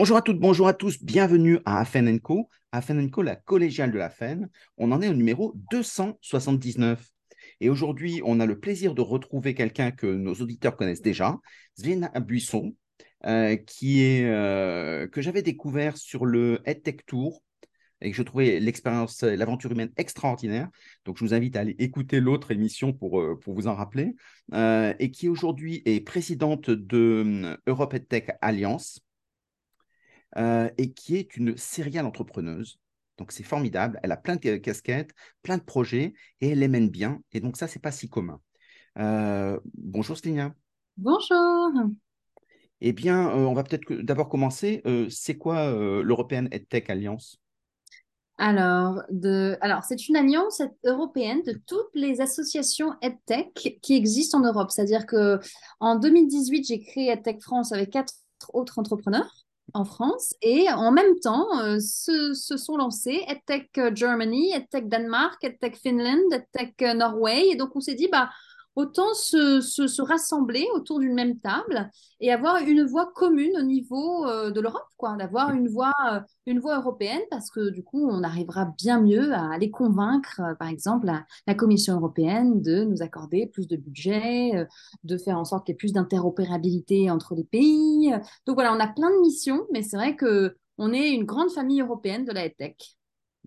Bonjour à toutes, bonjour à tous, bienvenue à Afen Co. Afen Co, la collégiale de la FEN. On en est au numéro 279. Et aujourd'hui, on a le plaisir de retrouver quelqu'un que nos auditeurs connaissent déjà, Zvena Buisson, euh, qui euh, que j'avais découvert sur le EdTech Tour et que je trouvais l'expérience, l'aventure humaine extraordinaire. Donc, je vous invite à aller écouter l'autre émission pour, euh, vous en rappeler. et qui aujourd'hui est présidente de Europe EdTech Alliance. Euh, et qui est une serial entrepreneuse. Donc c'est formidable, elle a plein de casquettes, plein de projets et elle les mène bien. Et donc ça, c'est pas si commun. Euh, bonjour Sténia. Bonjour. Eh bien, euh, on va peut-être d'abord commencer. c'est quoi l'European EdTech Alliance? Alors, de... Alors, c'est une alliance européenne de toutes les associations EdTech qui existent en Europe. C'est-à-dire que en 2018, j'ai créé EdTech France avec quatre autres entrepreneurs en France et en même temps euh, se, sont lancés EdTech Germany, EdTech Danemark, EdTech Finland, EdTech Norway. Et donc on s'est dit, bah, autant se, rassembler autour d'une même table et avoir une voix commune au niveau euh, de l'Europe, quoi, d'avoir une voix, euh, une voix européenne, parce que du coup, on arrivera bien mieux à aller convaincre, euh, par exemple, la, Commission européenne de nous accorder plus de budget, de faire en sorte qu'il y ait plus d'interopérabilité entre les pays. Donc voilà, on a plein de missions, mais c'est vrai que on est une grande famille européenne de la tech.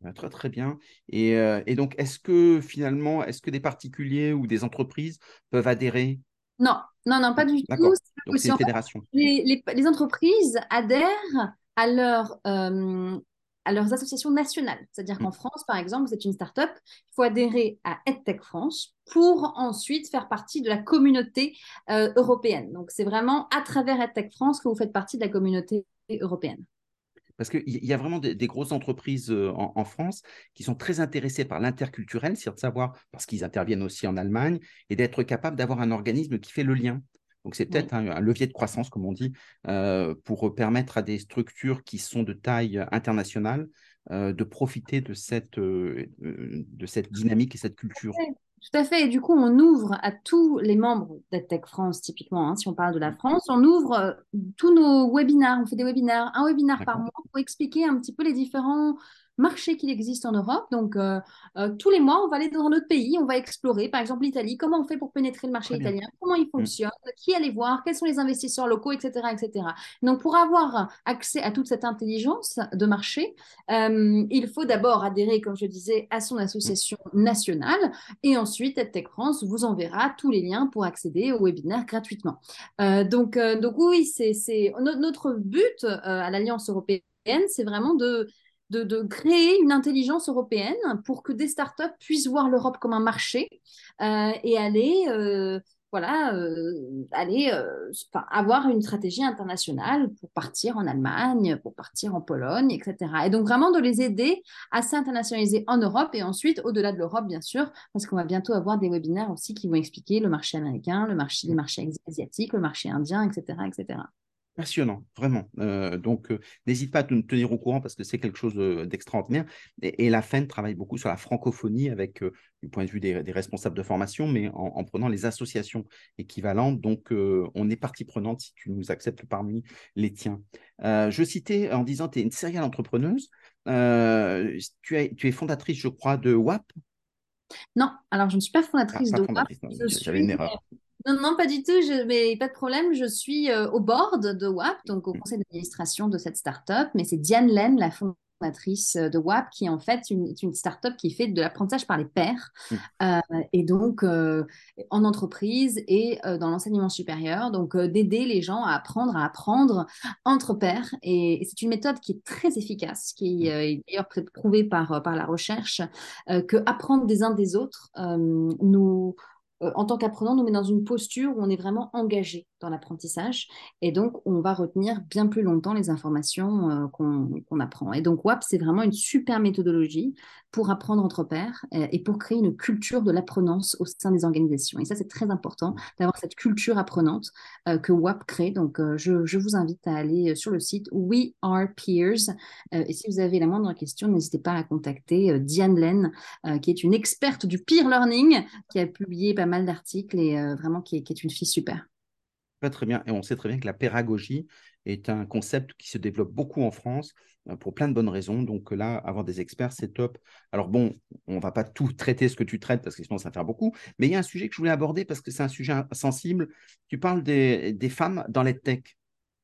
Bah, très très bien. Et, euh, et donc, est-ce que finalement, est-ce que des particuliers ou des entreprises peuvent adhérer? Non, non, non, pas du tout. Donc c'est une fédération. Les, les, entreprises adhèrent à, leur, euh, à leurs associations nationales. C'est-à-dire qu'en mmh. France, par exemple, vous êtes une start-up, il faut adhérer à EdTech France pour ensuite faire partie de la communauté euh, européenne. Donc, c'est vraiment à travers EdTech France que vous faites partie de la communauté européenne. Parce qu'il y a vraiment des, grosses entreprises euh, en, France qui sont très intéressées par l'interculturel, c'est-à-dire de savoir, parce qu'ils interviennent aussi en Allemagne, et d'être capables d'avoir un organisme qui fait le lien. Donc c'est peut-être un, levier de croissance, comme on dit, euh, pour permettre à des structures qui sont de taille internationale euh, de profiter de cette, de cette dynamique et cette culture. Tout à fait. Et du coup, on ouvre à tous les membres d'EdTech France, typiquement, hein, si on parle de la mm. France, on ouvre euh, tous nos webinaires. On fait des webinaires, un webinaire par mois pour expliquer un petit peu les différents marché qu'il existe en Europe. Donc, euh, euh, tous les mois, on va aller dans un autre pays, on va explorer, par exemple l'Italie, comment on fait pour pénétrer le marché italien, comment il mm. fonctionne, qui aller voir, quels sont les investisseurs locaux, etc., etc. Donc, pour avoir accès à toute cette intelligence de marché, euh, il faut d'abord adhérer, comme je disais, à son association nationale et ensuite, EdTech France vous enverra tous les liens pour accéder au webinaire gratuitement. donc, donc, oui, c'est notre but à l'Alliance européenne, c'est vraiment de de, créer une intelligence européenne pour que des startups puissent voir l'Europe comme un marché euh, et aller, euh, voilà, euh, aller avoir une stratégie internationale pour partir en Allemagne, pour partir en Pologne, etc. Et donc vraiment de les aider à s'internationaliser en Europe et ensuite au-delà de l'Europe, bien sûr, parce qu'on va bientôt avoir des webinaires aussi qui vont expliquer le marché américain, le marché, les marchés asiatiques, le marché indien, etc., etc. Passionnant, vraiment. Euh, donc, euh, n'hésite pas à nous tenir au courant parce que c'est quelque chose d'extraordinaire. Et, la FEN travaille beaucoup sur la francophonie avec, euh, du point de vue des, responsables de formation, mais en, prenant les associations équivalentes. Donc, on est partie prenante si tu nous acceptes parmi les tiens. je citais en disant tu es une serial entrepreneuse. tu, es, tu es fondatrice, je crois, de WAP. Non, alors je ne suis pas fondatrice ah, de WAP. J'avais une erreur. Non, non, pas du tout, je, mais pas de problème. Je suis euh, au board de WAP, donc au mm. conseil d'administration de cette start-up, mais c'est Diane Len, la fondatrice euh, de WAP, qui est en fait une, une start-up qui fait de l'apprentissage par les pairs, mm. euh, et donc en entreprise et dans l'enseignement supérieur, donc d'aider les gens à apprendre à apprendre entre pairs. Et, c'est une méthode qui est très efficace, qui mm. est d'ailleurs prouvée par, par la recherche, que apprendre des uns des autres nous en tant qu'apprenant, nous met dans une posture où on est vraiment engagé dans l'apprentissage. Et donc, on va retenir bien plus longtemps les informations euh, qu'on apprend. Et donc, WAP, c'est vraiment une super méthodologie pour apprendre entre pairs euh, et pour créer une culture de l'apprenance au sein des organisations. Et ça, c'est très important d'avoir cette culture apprenante que WAP crée. Donc, je, je, vous invite à aller sur le site We Are Peers. et si vous avez la moindre question, n'hésitez pas à contacter Diane Len, qui est une experte du peer learning, qui a publié pas mal d'articles et euh, vraiment qui est, une fille super. Très bien. Et on sait très bien que la pédagogie est un concept qui se développe beaucoup en France euh, pour plein de bonnes raisons. Donc là, avoir des experts, c'est top. Alors bon, on va pas tout traiter ce que tu traites parce que sinon ça va faire beaucoup. Mais il y a un sujet que je voulais aborder parce que c'est un sujet sensible. Tu parles des, des femmes dans les tech.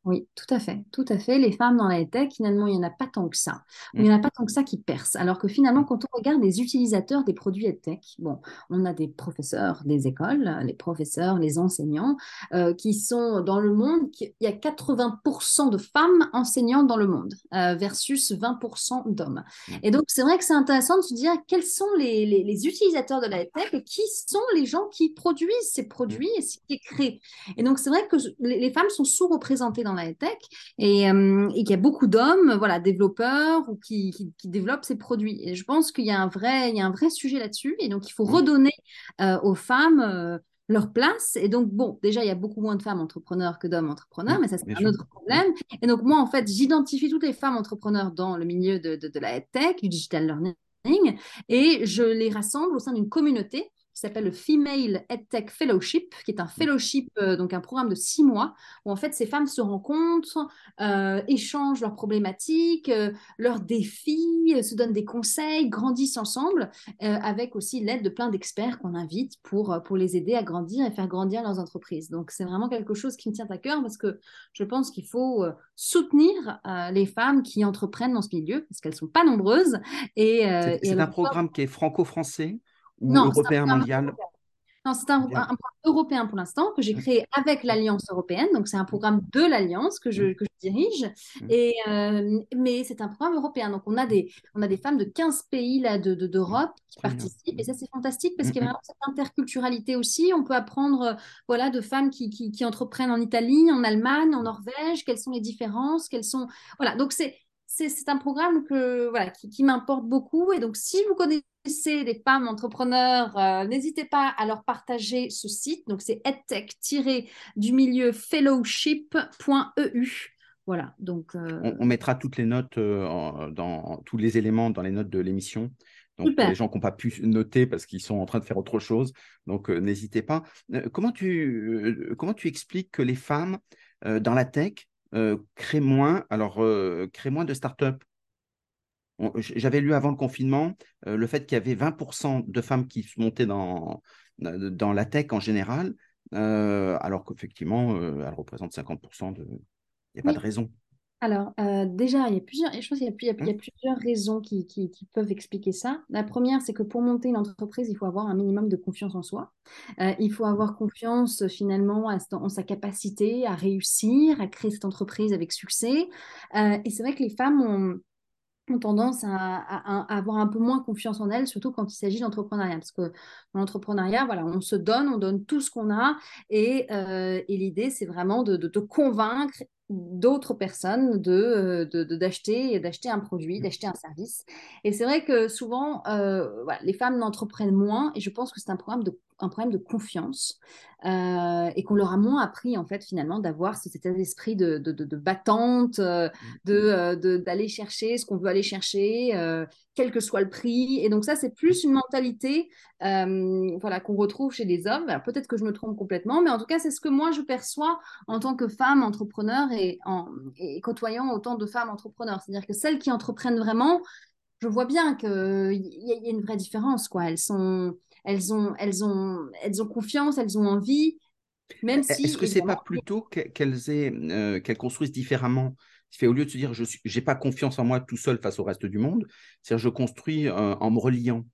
Oui, tout à fait, tout à fait. Les femmes dans la tech, finalement, il n'y en a pas tant que ça. Il n'y en a pas tant que ça qui percent. Alors que finalement, quand on regarde les utilisateurs des produits tech, bon, on a des professeurs des écoles, les professeurs, les enseignants, euh, qui sont dans le monde, il y a 80% de femmes enseignantes dans le monde euh, versus 20% d'hommes. Et donc, c'est vrai que c'est intéressant de se dire quels sont les, les, utilisateurs de la tech et qui sont les gens qui produisent ces produits et ce qui est créé. Et donc, c'est vrai que les femmes sont sous-représentées dans la tech euh, et, qu'il y a beaucoup d'hommes, voilà, développeurs ou qui, développent ces produits. Et je pense qu'il y a un vrai, il y a un vrai sujet là-dessus et donc il faut redonner euh, aux femmes euh, leur place. Et donc, bon, déjà, il y a beaucoup moins de femmes entrepreneurs que d'hommes entrepreneurs, mais ça, c'est un autre problème. Et donc, moi, en fait, j'identifie toutes les femmes entrepreneurs dans le milieu de, de la tech, du digital learning, et je les rassemble au sein d'une communauté qui s'appelle le Female EdTech Fellowship, qui est un fellowship, euh, donc un programme de six mois, où en fait ces femmes se rencontrent, euh, échangent leurs problématiques, euh, leurs défis, se donnent des conseils, grandissent ensemble, avec aussi l'aide de plein d'experts qu'on invite pour, pour les aider à grandir et faire grandir leurs entreprises. Donc c'est vraiment quelque chose qui me tient à cœur parce que je pense qu'il faut soutenir les femmes qui entreprennent dans ce milieu, parce qu'elles ne sont pas nombreuses. Et, c'est un programme qui est franco-français ou non, européen mondial. c'est un, programme européen pour l'instant que j'ai créé avec l'Alliance européenne. Donc, c'est un programme de l'Alliance que je, que je dirige. Et, euh, mais c'est un programme européen. Donc, on a des, on a des femmes de 15 pays là, d'Europe de, d'Europe qui participent. Et ça, c'est fantastique parce qu'il y a vraiment cette interculturalité aussi. On peut apprendre voilà, de femmes qui, qui, qui entreprennent en Italie, en Allemagne, en Norvège. Quelles sont les différences? Quelles sont... Voilà, donc c'est c'est un programme que, voilà, qui, qui m'importe beaucoup. Et donc, si vous connaissez des femmes entrepreneurs, euh, n'hésitez pas à leur partager ce site. Donc, c'est edtech-du milieu fellowship.eu. Voilà, donc. Euh, on, mettra toutes les notes, euh, dans tous les éléments dans les notes de l'émission. Donc, pour les gens qui n'ont pas pu noter parce qu'ils sont en train de faire autre chose. Donc, n'hésitez pas. comment, tu, comment tu expliques que les femmes dans la tech créent moins, alors, créent moins de startups j'avais lu avant le confinement euh, le fait qu'il y avait 20% de femmes qui se montaient dans, dans la tech en général, euh, alors qu'effectivement, euh, elle représente 50% de... Il n'y a pas de raison. Alors, déjà, il y a plusieurs, je pense qu'il y, a, hein? plusieurs raisons qui, qui, peuvent expliquer ça. La première, c'est que pour monter une entreprise, il faut avoir un minimum de confiance en soi. il faut avoir confiance finalement en sa capacité à réussir, à créer cette entreprise avec succès. et c'est vrai que les femmes ont ont tendance à, avoir un peu moins confiance en elles, surtout quand il s'agit d'entrepreneuriat. Parce que dans l'entrepreneuriat, voilà, on se donne, on donne tout ce qu'on a, et, euh, l'idée, c'est vraiment de, te convaincre d'autres personnes de, d'acheter d'acheter un produit, mmh. d'acheter un service. Et c'est vrai que souvent, euh, les femmes n'entreprennent moins, et je pense que c'est un programme de un problème de confiance euh, et qu'on leur a moins appris en fait finalement d'avoir cet esprit de, de, de, battante, euh, mmh. euh, de, d'aller chercher ce qu'on veut aller chercher, quel que soit le prix. Et donc ça, c'est plus une mentalité voilà, qu'on retrouve chez les hommes. peut-être que je me trompe complètement, mais en tout cas, c'est ce que moi je perçois en tant que femme entrepreneur et, en, et côtoyant autant de femmes entrepreneurs. C'est-à-dire que celles qui entreprennent vraiment, je vois bien qu'il y, y, a une vraie différence. Quoi. Elles sont elles ont, elles ont, elles ont confiance, elles ont envie, même si. Est-ce que c'est pas plutôt qu'elles euh, qu'elles construisent différemment? Fait, au lieu de se dire je n'ai pas confiance en moi tout seul face au reste du monde, c'est je construis euh, en me reliant.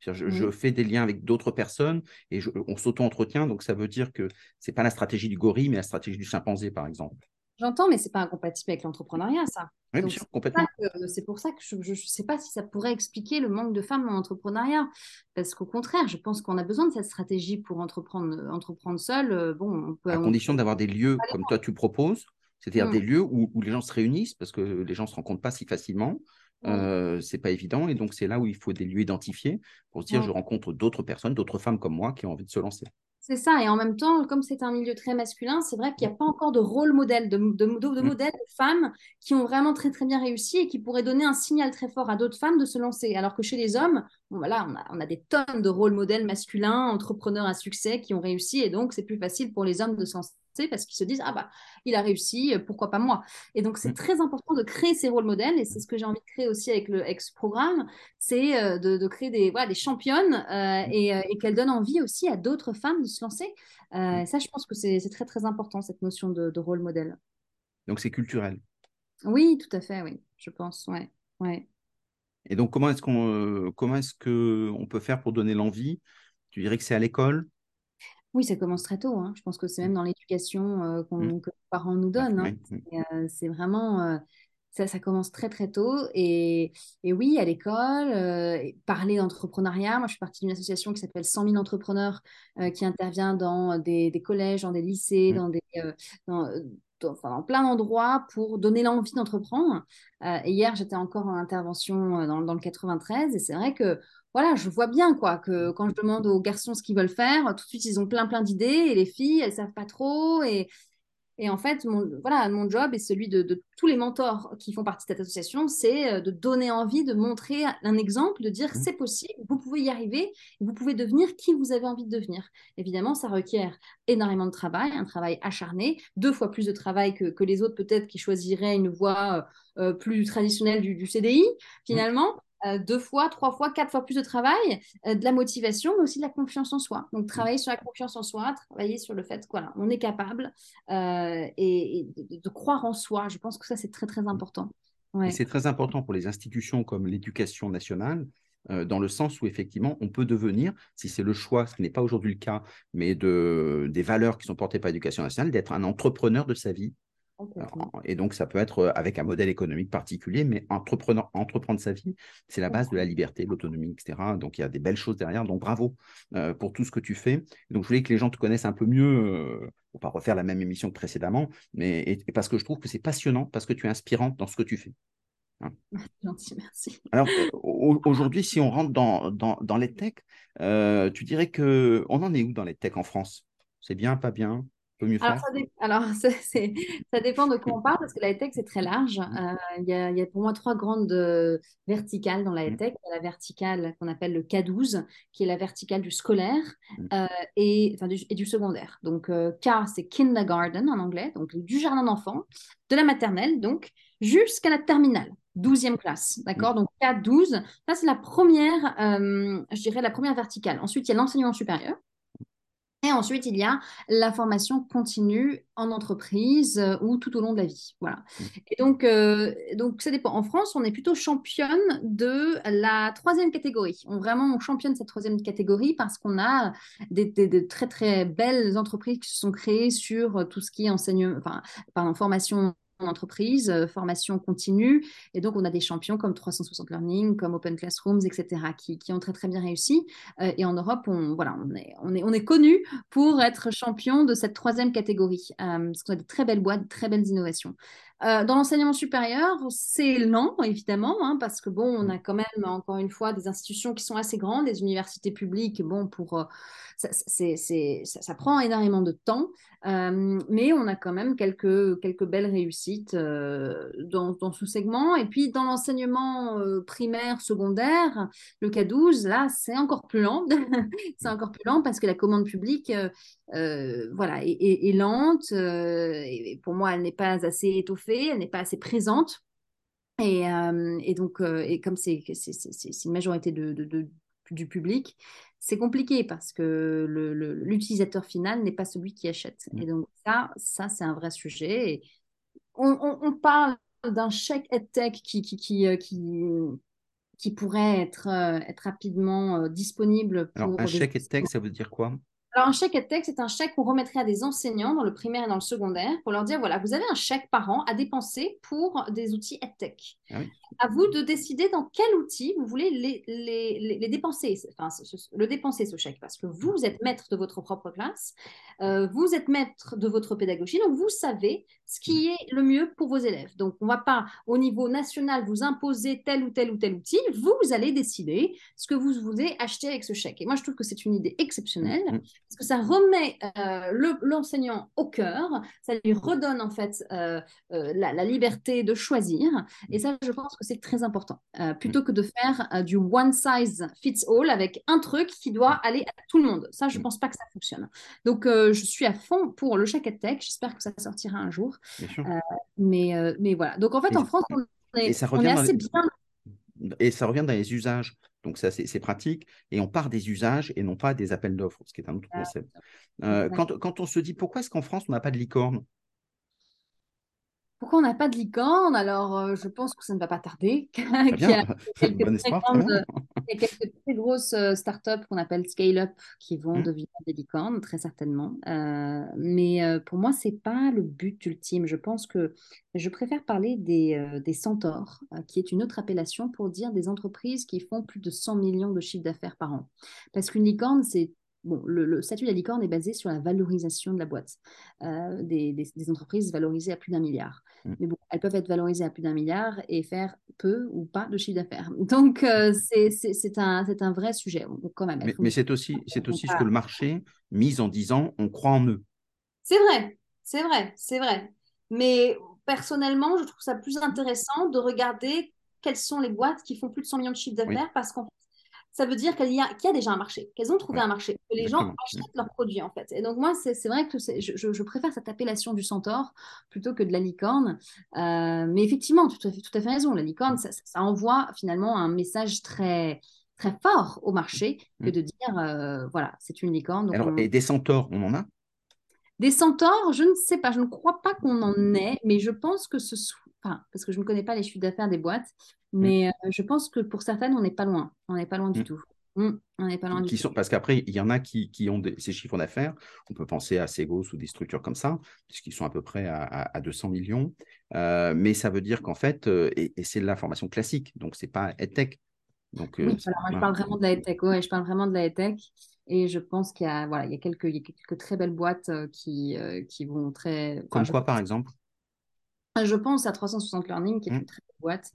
Je, je, fais des liens avec d'autres personnes et on s'auto-entretient. Donc, ça veut dire que ce n'est pas la stratégie du gorille, mais la stratégie du chimpanzé, par exemple. J'entends, mais c'est pas incompatible avec l'entrepreneuriat, ça. Oui, bien sûr, complètement. C'est pour ça que je ne sais pas si ça pourrait expliquer le manque de femmes en entrepreneuriat. Parce qu'au contraire, je pense qu'on a besoin de cette stratégie pour entreprendre, entreprendre seul. Euh, bon, à condition d'avoir des lieux comme toi tu proposes, c'est-à-dire des mmh. lieux où, où, les gens se réunissent, parce que les gens ne se rencontrent pas si facilement. Ce Euh, c'est pas évident et donc c'est là où il faut des lieux identifiés pour se dire je rencontre d'autres personnes, d'autres femmes comme moi qui ont envie de se lancer. C'est ça. Et en même temps, comme c'est un milieu très masculin, c'est vrai qu'il n'y a pas encore de rôle modèle, de, de, de, mm. modèles de femmes qui ont vraiment très très bien réussi et qui pourraient donner un signal très fort à d'autres femmes de se lancer. Alors que chez les hommes, voilà, on a, des tonnes de rôles modèles masculins, entrepreneurs à succès qui ont réussi, et donc c'est plus facile pour les hommes de s'en parce qu'ils se disent ah bah il a réussi pourquoi pas moi? Et donc c'est mm. très important de créer ces rôles modèles et c'est ce que j'ai envie de créer aussi avec le ex programme c'est euh, de, créer des voilà des championnes euh, mm. et, euh, et qu'elles donnent envie aussi à d'autres femmes de se lancer mm. ça je pense que c'est très très important cette notion de, de rôle modèle donc c'est culturel oui tout à fait oui je pense ouais ouais et donc, comment est-ce qu'on euh, comment est-ce que on peut faire pour donner l'envie? Tu dirais que c'est à l'école? Oui, ça commence très tôt. Hein. Je pense que c'est même dans l'éducation euh, mmh. que les parents nous donnent. Hein. Euh, c'est vraiment ça, ça commence très très tôt. Et, et oui, à l'école, parler d'entrepreneuriat. Moi, je suis partie d'une association qui s'appelle 100 000 entrepreneurs qui intervient dans des, des, collèges, dans des lycées, mmh. dans des dans, dans plein d'endroits pour donner l'envie d'entreprendre. Euh, hier, j'étais encore en intervention euh, dans, dans, le 93 et c'est vrai que voilà, je vois bien quoi que quand je demande aux garçons ce qu'ils veulent faire, tout de suite ils ont plein plein d'idées et les filles elles savent pas trop et et en fait, mon, voilà, mon job et celui de, tous les mentors qui font partie de cette association, c'est euh, de donner envie, de montrer un exemple, de dire mmh. c'est possible, vous pouvez y arriver, vous pouvez devenir qui vous avez envie de devenir. Évidemment, ça requiert énormément de travail, un travail acharné, deux fois plus de travail que, les autres peut-être qui choisiraient une voie euh, euh, plus traditionnelle du, du CDI, mmh. finalement. Deux fois, trois fois, quatre fois plus de travail, euh, de la motivation, mais aussi de la confiance en soi. Donc, travailler sur la confiance en soi, travailler sur le fait qu'on on est capable euh, et, de, croire en soi. Je pense que ça, c'est très, très important. C'est très important pour les institutions comme l'éducation nationale, dans le sens où effectivement, on peut devenir, si c'est le choix, ce qui n'est pas aujourd'hui le cas, mais de, des valeurs qui sont portées par l'éducation nationale, d'être un entrepreneur de sa vie, et donc, ça peut être euh, avec un modèle économique particulier, mais entrepreneur, entreprendre sa vie, c'est la base de la liberté, de l'autonomie, etc. Donc, il y a des belles choses derrière. Donc, bravo euh, pour tout ce que tu fais. Donc, je voulais que les gens te connaissent un peu mieux, euh, pour pas refaire la même émission que précédemment, mais parce que je trouve que c'est passionnant, parce que tu es inspirante dans ce que tu fais. Hein. Gentil, merci. Alors, aujourd'hui, si on rentre dans, dans, dans les tech, tu dirais que on en est où dans les tech en France? C'est bien, pas bien? Alors, ça, Alors ça, dépend de quoi on parle, parce que la tech, c'est très large. Mmh. Euh, il y, a, y, a pour moi trois grandes euh, verticales dans la mmh. tech. Il y a la verticale qu'on appelle le K12, qui est la verticale du scolaire mmh. euh, et, enfin, du, et, du, secondaire. Donc, K, c'est kindergarten en anglais, donc du jardin d'enfants, de la maternelle, donc, jusqu'à la terminale. 12e classe, d'accord? Donc K12, ça c'est la première, je dirais la première verticale. Ensuite, il y a l'enseignement supérieur, et ensuite, il y a la formation continue en entreprise euh, ou tout au long de la vie. Voilà. Mmh. Et donc, euh, donc, ça dépend. En France, on est plutôt championne de la troisième catégorie. On vraiment on championne cette troisième catégorie parce qu'on a des, des, très très belles entreprises qui se sont créées sur tout ce qui est enseignement, enfin, pardon, formation entreprise, euh, formation continue. Et donc, on a des champions comme 360 Learning, comme Open Classrooms, etc., qui, qui ont très, très bien réussi. Euh, et en Europe, on, voilà, on est, on est, on est connu pour être champion de cette troisième catégorie, euh, parce qu'on a de très belles boîtes, de très belles innovations. Euh, dans l'enseignement supérieur, c'est lent, évidemment, hein, parce que bon, on a quand même, encore une fois, des institutions qui sont assez grandes, des universités publiques, bon, pour, euh, ça, ça, prend énormément de temps, euh, mais on a quand même quelques, quelques belles réussites dans, dans, ce segment. Et puis, dans l'enseignement primaire, secondaire, le K12, là, c'est encore plus lent. c'est encore plus lent parce que la commande publique, voilà, est, lente. et pour moi, elle n'est pas assez étoffée elle n'est pas assez présente. Et, euh, donc, euh, et comme c'est une majorité de, du public, c'est compliqué parce que l'utilisateur final n'est pas celui qui achète. Mmh. Et donc, ça, ça c'est un vrai sujet. Et on, parle d'un chèque EdTech qui, qui, qui, euh, qui, qui pourrait être, être rapidement disponible. Pour Alors, un chèque EdTech, ça veut dire quoi? Alors, un chèque EdTech, c'est un chèque qu'on remettrait à des enseignants dans le primaire et dans le secondaire pour leur dire voilà, vous avez un chèque par an à dépenser pour des outils EdTech. Ah à vous de décider dans quel outil vous voulez les, les, les, dépenser, enfin, le dépenser ce chèque, parce que vous, êtes maître de votre propre classe, euh, vous êtes maître de votre pédagogie, donc vous savez ce qui est le mieux pour vos élèves. Donc, on ne va pas au niveau national vous imposer tel ou tel ou tel outil, vous, vous allez décider ce que vous voulez acheter avec ce chèque. Et moi, je trouve que c'est une idée exceptionnelle. Parce que ça remet euh, l'enseignant au cœur, ça lui redonne en fait euh, euh, la, liberté de choisir. Et ça, je pense que c'est très important. plutôt que de faire du one size fits all avec un truc qui doit aller à tout le monde. Ça, je ne pense pas que ça fonctionne. Donc, je suis à fond pour le Check Tech. J'espère que ça sortira un jour. mais, mais voilà. Donc, en fait, en France, on est, on est assez bien. Et ça revient dans les usages. Donc, ça, c'est pratique. Et on part des usages et non pas des appels d'offres, ce qui est un autre ah, concept. Euh, quand, quand, on se dit pourquoi est-ce qu'en France, on n'a pas de licorne? Pourquoi on n'a pas de licorne? Alors, euh, je pense que ça ne va pas tarder. il, y a quelques très grosses euh, startups qu'on appelle scale-up qui vont mmh. devenir des licornes, très certainement. Euh, mais pour moi, ce n'est pas le but ultime. Je pense que je préfère parler des, des centaures, qui est une autre appellation pour dire des entreprises qui font plus de 100 millions de chiffres d'affaires par an. Parce qu'une licorne, c'est bon, le, statut de la licorne est basé sur la valorisation de la boîte. Euh, des, entreprises valorisées à plus d'un milliard. Mm. Mais bon, elles peuvent être valorisées à plus d'un milliard et faire peu ou pas de chiffre d'affaires. Donc, euh, c'est un, un, vrai sujet. quand même, mais, c'est aussi, aussi ce que le marché mise en disant on croit en eux. C'est vrai, c'est vrai, c'est vrai. Mais personnellement, je trouve ça plus intéressant de regarder quelles sont les boîtes qui font plus de 100 millions de chiffre d'affaires parce qu'en ça veut dire qu'il y, a, y a déjà un marché, qu'elles ont trouvé un marché, que les gens achètent leurs produits en fait. Et donc moi, c'est vrai que je, je, préfère cette appellation du centaure plutôt que de la licorne. Euh, mais effectivement, tu as tout à fait raison, la licorne, ça, envoie finalement un message très très fort au marché que mm. de dire, euh, voilà, c'est une licorne. Et des centaures, on en a? Des centaures, je ne sais pas, je ne crois pas qu'on en ait, mais je pense que ce soit, enfin, parce que je ne connais pas les chiffres d'affaires des boîtes, Mm. Mais euh, je pense que pour certaines, on n'est pas loin. On n'est pas loin du mm. tout. Mm. On n'est pas loin du tout. Parce qu'après, il y en a qui, qui ont ces chiffres d'affaires. On peut penser à Segos ou des structures comme ça, puisqu'ils sont à peu près à, à, 200 millions. Euh, mais ça veut dire qu'en fait, euh, et, c'est de la formation classique, donc c'est pas EdTech. Donc, oui, je parle vraiment de la EdTech. Ouais, je parle vraiment de la EdTech. Et je pense qu'il y a, voilà, il y a, quelques, il y a quelques très belles boîtes qui, qui vont très. Comme quoi, par exemple? Je pense à 360 Learning, qui est une très belle boîte.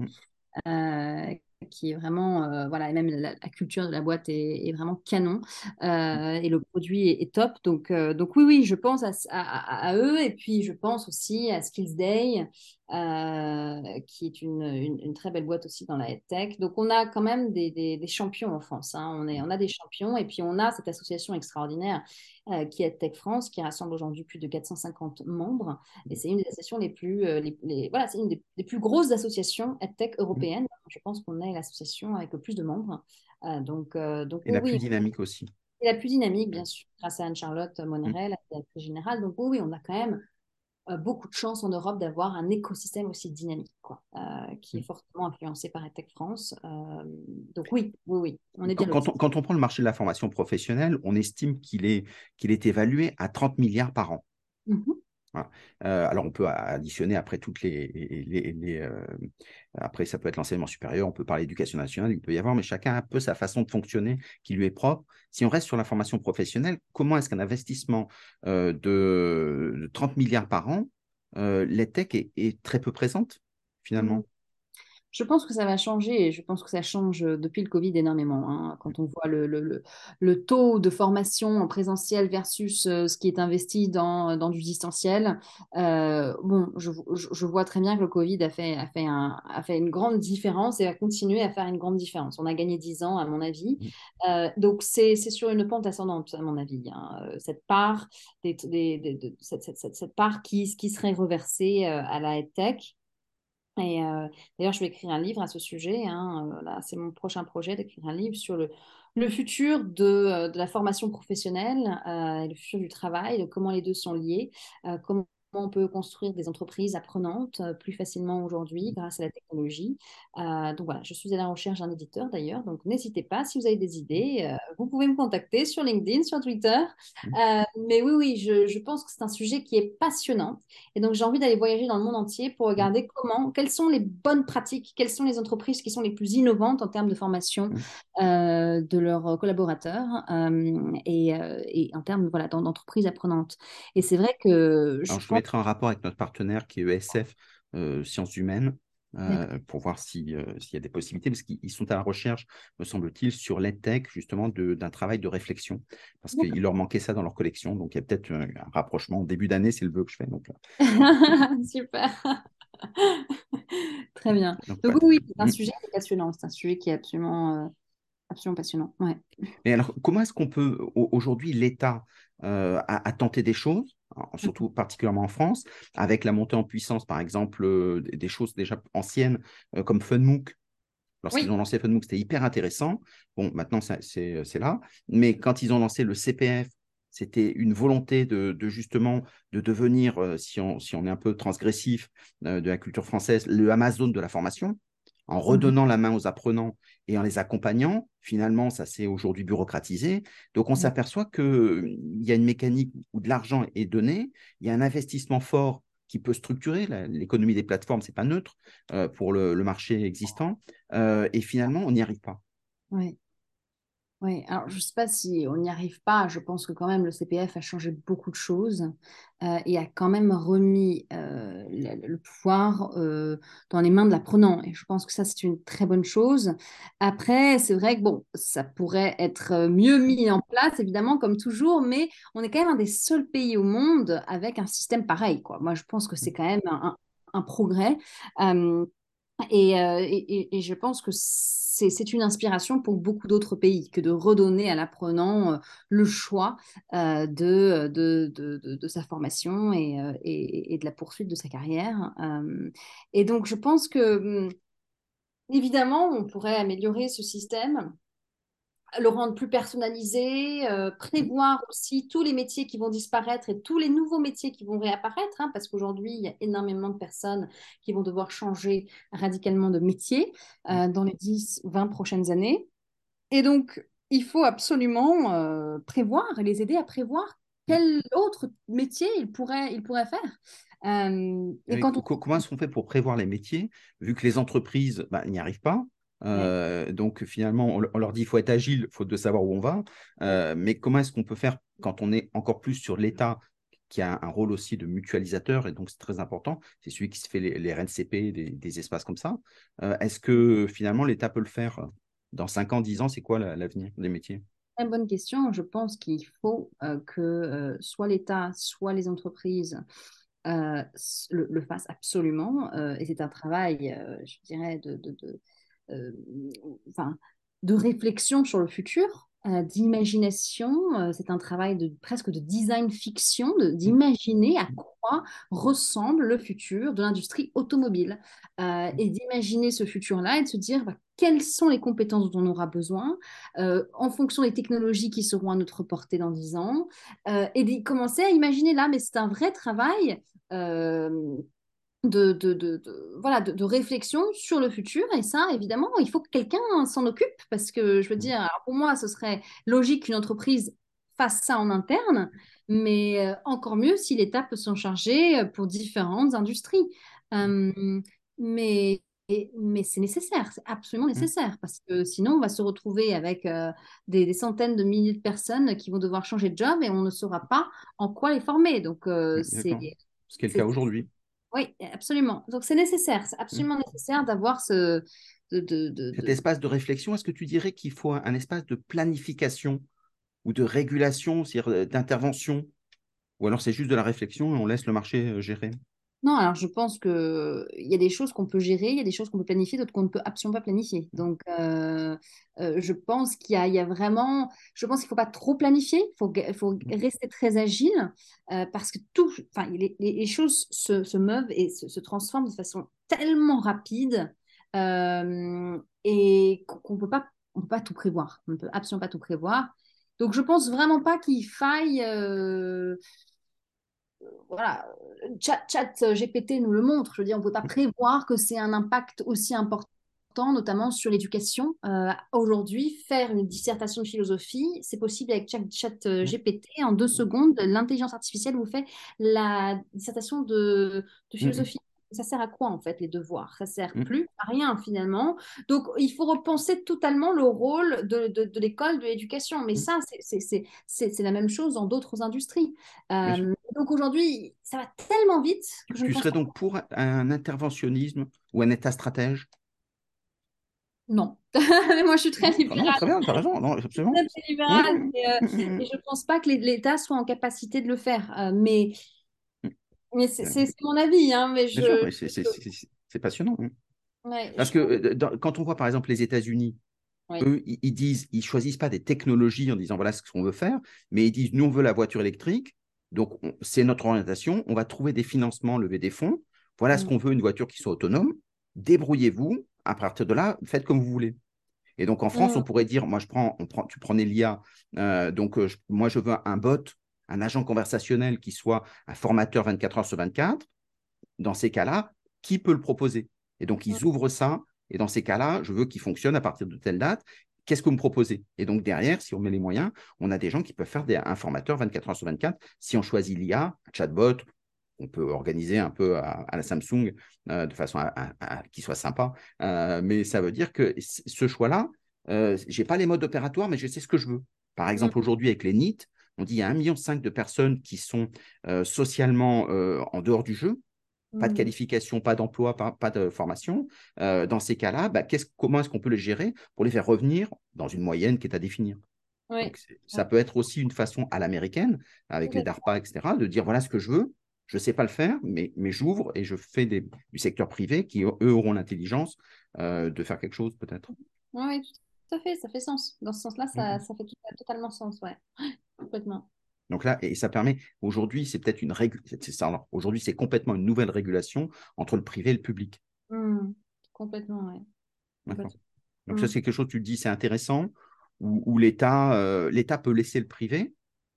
Euh, qui est vraiment, euh, voilà, et même la, culture de la boîte est, vraiment canon euh, et le produit est, top. Donc, donc oui, oui, je pense à, à, eux et puis je pense aussi à Skills Day euh, qui est une, une, très belle boîte aussi dans la tech. Donc, on a quand même des, des, champions en France. Hein. On, est, on a des champions et puis on a cette association extraordinaire euh, qui est Tech France, qui rassemble aujourd'hui plus de 450 membres. Et c'est une des associations les plus, euh, les, voilà, c'est une des, plus grosses associations tech européennes. Je pense qu'on est l'association avec le plus de membres. donc, donc, et la plus dynamique aussi. Et la plus dynamique, bien sûr, grâce à Anne-Charlotte Monerel, la directrice générale. Donc, oui, on a quand même beaucoup de chance en Europe d'avoir un écosystème aussi dynamique, quoi, euh, qui est mm. fortement influencé par EdTech France. Euh, donc oui, oui, oui, on est bien quand, on, quand, on, prend le marché de la formation professionnelle, on estime qu'il est, qu'il est évalué à 30 milliards par an. Euh, alors, on peut additionner après toutes les. euh, après, ça peut être l'enseignement supérieur, on peut parler d'éducation nationale, il peut y avoir, mais chacun a un peu sa façon de fonctionner qui lui est propre. Si on reste sur la formation professionnelle, comment est-ce qu'un investissement euh, de, 30 milliards par an, l'EdTech est, très peu présente, finalement? Je pense que ça va changer et je pense que ça change depuis le Covid énormément. Hein. quand on voit le, le, le, taux de formation en présentiel versus euh, ce qui est investi dans, dans du distanciel, euh, bon, je, je, vois très bien que le Covid a fait, a, fait un, a fait une grande différence et va continuer à faire une grande différence. On a gagné 10 ans, à mon avis. Mmh. Euh, donc, c'est sur une pente ascendante, à mon avis. Hein. Cette part, des, des, de, cette, cette, cette, part qui, qui serait reversée à la tech et euh, d'ailleurs, je vais écrire un livre à ce sujet. Hein, euh, c'est mon prochain projet d'écrire un livre sur le, futur de, euh, de, la formation professionnelle et le futur du travail, comment les deux sont liés, on peut construire des entreprises apprenantes euh, plus facilement aujourd'hui grâce à la technologie. Euh, donc voilà, je suis à la recherche d'un éditeur d'ailleurs, donc n'hésitez pas si vous avez des idées, euh, vous pouvez me contacter sur LinkedIn, sur Twitter. Mmh. mais oui, oui, je, pense que c'est un sujet qui est passionnant et donc j'ai envie d'aller voyager dans le monde entier pour regarder comment, quelles sont les bonnes pratiques, quelles sont les entreprises qui sont les plus innovantes en termes de formation mmh. de leurs collaborateurs et, et, en termes voilà, d'entreprises apprenantes. Et c'est vrai que je, pense un rapport avec notre partenaire qui est ESF, euh, Sciences Humaines. pour voir s'il y a des possibilités, parce qu'ils sont à la recherche, me semble-t-il, sur l'EdTech, justement, d'un travail de réflexion, parce qu'il leur manquait ça dans leur collection. Donc, il y a peut-être un, rapprochement. Début d'année, c'est le vœu que je fais. Donc, Super. Très bien. Donc, oui, c'est un sujet passionnant. C'est un sujet qui est absolument, absolument passionnant. Ouais. Et alors, comment est-ce qu'on peut, aujourd'hui, l'État a tenté des choses surtout particulièrement en France, avec la montée en puissance, par exemple, euh, des choses déjà anciennes euh, comme FunMook. Lorsqu'ils ont lancé FunMook, c'était hyper intéressant. Bon, maintenant, c'est là. Mais quand ils ont lancé le CPF, c'était une volonté de, justement de devenir, euh, si, on, si, on, est un peu transgressif de la culture française, le Amazon de la formation en mmh redonnant la main aux apprenants et en les accompagnant, finalement, ça s'est aujourd'hui bureaucratisé. Donc, on mmh. s'aperçoit qu'il y a une mécanique où de l'argent est donné, il y a un investissement fort qui peut structurer l'économie des plateformes, ce n'est pas neutre euh, pour le, marché existant, euh, et finalement, on n'y arrive pas. Oui. Oui, alors je ne sais pas si on n'y arrive pas. Je pense que quand même le CPF a changé beaucoup de choses euh, et a quand même remis euh, le, pouvoir euh, dans les mains de l'apprenant. Et je pense que ça, c'est une très bonne chose. Après, c'est vrai que bon, ça pourrait être mieux mis en place, évidemment, comme toujours, mais on est quand même un des seuls pays au monde avec un système pareil. Moi, je pense que c'est quand même un, progrès. Et, et, je pense que c'est une inspiration pour beaucoup d'autres pays que de redonner à l'apprenant euh, le choix euh, de, de, sa formation euh, et, de la poursuite de sa carrière. et donc, je pense que, hum, évidemment, on pourrait améliorer ce système le rendre plus personnalisé, euh, prévoir aussi tous les métiers qui vont disparaître et tous les nouveaux métiers qui vont réapparaître, hein, parce qu'aujourd'hui, il y a énormément de personnes qui vont devoir changer radicalement de métier euh, dans les 10 20 prochaines années. Et donc, il faut absolument euh, prévoir et les aider à prévoir quel autre métier ils pourraient, ils pourraient faire. et quand on... Comment est-ce qu'on fait pour prévoir les métiers, vu que les entreprises bah, n'y arrivent pas? Euh, donc finalement, on, leur dit qu'il faut être agile, faute de savoir où on va. Euh, mais comment est-ce qu'on peut faire quand on est encore plus sur l'État qui a un rôle aussi de mutualisateur, et donc c'est très important, c'est celui qui se fait les, RNCP, des, espaces comme ça. Euh, est-ce que finalement l'État peut le faire dans 5 ans, 10 ans? C'est quoi l'avenir des métiers? Très bonne question. Je pense qu'il faut que soit l'État, soit les entreprises le, fassent absolument. et c'est un travail, je dirais, de enfin, de réflexion sur le futur, euh, d'imagination. Euh, c'est un travail de presque de design fiction, d'imaginer à quoi ressemble le futur de l'industrie automobile et d'imaginer ce futur-là et de se dire bah, quelles sont les compétences dont on aura besoin en fonction des technologies qui seront à notre portée dans 10 ans et de commencer à imaginer là, mais c'est un vrai travail de, de, de, voilà, de, réflexion sur le futur. Et ça, évidemment, il faut que quelqu'un s'en occupe parce que je veux mmh. dire, pour moi, ce serait logique qu'une entreprise fasse ça en interne, mais euh, encore mieux si l'État peut s'en charger euh, pour différentes industries. Mmh. mais mais c'est nécessaire, c'est absolument mmh. nécessaire, parce que sinon, on va se retrouver avec euh, des, des, centaines de milliers de personnes qui vont devoir changer de job et on ne saura pas en quoi les former. Donc, c'est ce qui est le cas aujourd'hui. Oui, absolument. Donc c'est nécessaire, c'est absolument mmh. nécessaire d'avoir ce... De, Cet espace de réflexion, est-ce que tu dirais qu'il faut un, espace de planification ou de régulation, c'est-à-dire euh, d'intervention? Ou alors c'est juste de la réflexion et on laisse le marché euh, gérer? Non, alors je pense qu'il y a des choses qu'on peut gérer, il y a des choses qu'on peut planifier, d'autres qu'on ne peut absolument pas planifier. Donc, euh, euh, je pense qu'il y, a vraiment, je pense qu'il ne faut pas trop planifier, il faut, faut, mmh. rester très agile euh, parce que tout, enfin, les, les, choses se, se, meuvent et se, se, transforment de façon tellement rapide et qu'on ne peut pas, on peut pas tout prévoir. On ne peut absolument pas tout prévoir. Donc, je pense vraiment pas qu'il faille voilà, chat, chat, GPT nous le montre. Je veux dire, on ne peut pas prévoir que c'est un impact aussi important notamment sur l'éducation. Euh, aujourd'hui, faire une dissertation de philosophie, c'est possible avec chat, GPT. En deux secondes, l'intelligence artificielle vous fait la dissertation de, philosophie. Ça sert à quoi en fait les devoirs? Ça sert Mm. plus à rien finalement. Donc il faut repenser totalement le rôle de, l'école, de l'éducation. Mais Mm. ça, c'est- la même chose dans d'autres industries. Euh, donc aujourd'hui, ça va tellement vite que je Tu serais donc pour un interventionnisme ou un État stratège? Non. Mais moi, je suis très Non, non, libérale. très bien, tu as raison, non, absolument. Très, très libérale. Et, euh, et je ne pense pas que l'État soit en capacité de le faire. Euh, mais. Mais c'est mon avis. Hein, mais je, c'est passionnant. hein. ouais, Parce je que euh, dans- quand on voit par exemple les États-Unis, Oui. eux, ils, ils disent, ils choisissent pas des technologies en disant voilà ce qu'on veut faire, mais ils disent nous on veut la voiture électrique, donc on- c'est notre orientation, on va trouver des financements, lever des fonds, voilà ce Mm. qu'on veut, une voiture qui soit autonome, débrouillez-vous, à partir de là, faites comme vous voulez. Et donc en France, Mm. on pourrait dire, moi je prends, on prend, tu prenais l'IA, euh, donc euh, je- moi je veux un bot, un agent conversationnel qui soit un formateur 24 heures sur 24. Dans ces cas-là, qui peut le proposer? Et donc ils ouvrent ça, et dans ces cas-là, je veux qu'il fonctionne à partir de telle date. Qu'est-ce que vous me proposez? Et donc derrière, si on met les moyens, on a des gens qui peuvent faire des, un formateur 24 heures sur 24. Si on choisit l'IA, un chatbot, on peut organiser un peu à, à la Samsung euh, de façon à, à- à- qui soit sympa. Euh, mais ça veut dire que ce choix-là, euh, je n'ai pas les modes opératoires, mais je sais ce que je veux. Par exemple, aujourd'hui, avec les NIT, on dit qu'il y a 1,5 million de personnes qui sont euh, socialement euh, en dehors du jeu, pas de Mm. qualification, pas d'emploi, pas, pas de formation. Euh, dans ces cas-là, bah, qu'est-ce- comment est-ce qu'on peut les gérer pour les faire revenir dans une moyenne qui est à définir? Oui. donc, c'est- ça peut être aussi une façon à l'américaine, avec les. DARPA, etc., de dire voilà ce que je veux. Je ne sais pas le faire, mais, mais j'ouvre et je fais des, du secteur privé qui, eux, auront l'intelligence euh, de faire quelque chose, peut-être. Oui, tout à fait, ça fait sens. Dans ce sens-là, ça, Mhm. ça fait tout- totalement sens, ouais. Complètement. Donc là, et ça permet, aujourd'hui, c'est peut-être une règle, aujourd'hui, c'est complètement une nouvelle régulation entre le privé et le public. Mm. Complètement, ouais. D'accord. Donc ça, Mm. c'est quelque chose, tu te dis, c'est intéressant, où, où l'État euh, l'État peut laisser le privé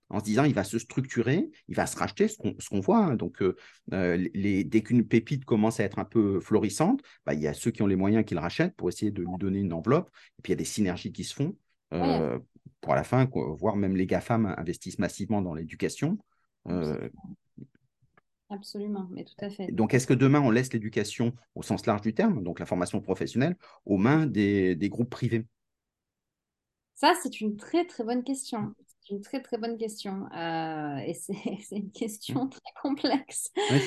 en se disant, il va se structurer, il va se racheter, ce qu'on voit. hein. Donc, euh, euh, les, dès qu'une pépite commence à être un peu florissante, bah, il y a ceux qui ont les moyens qui le rachètent pour essayer de lui donner une enveloppe. Et puis, il y a des synergies qui se font euh, pour à la fin, quoi, voire même les GAFAM investissent massivement dans l'éducation. Euh, Absolument, mais tout à fait. donc, est-ce que demain, on laisse l'éducation au sens large du terme, donc la formation professionnelle, aux mains des, des groupes privés? Ça, c'est une très, très bonne question. C'est une très, très bonne question. Euh, et c'est une question très complexe. Ouais,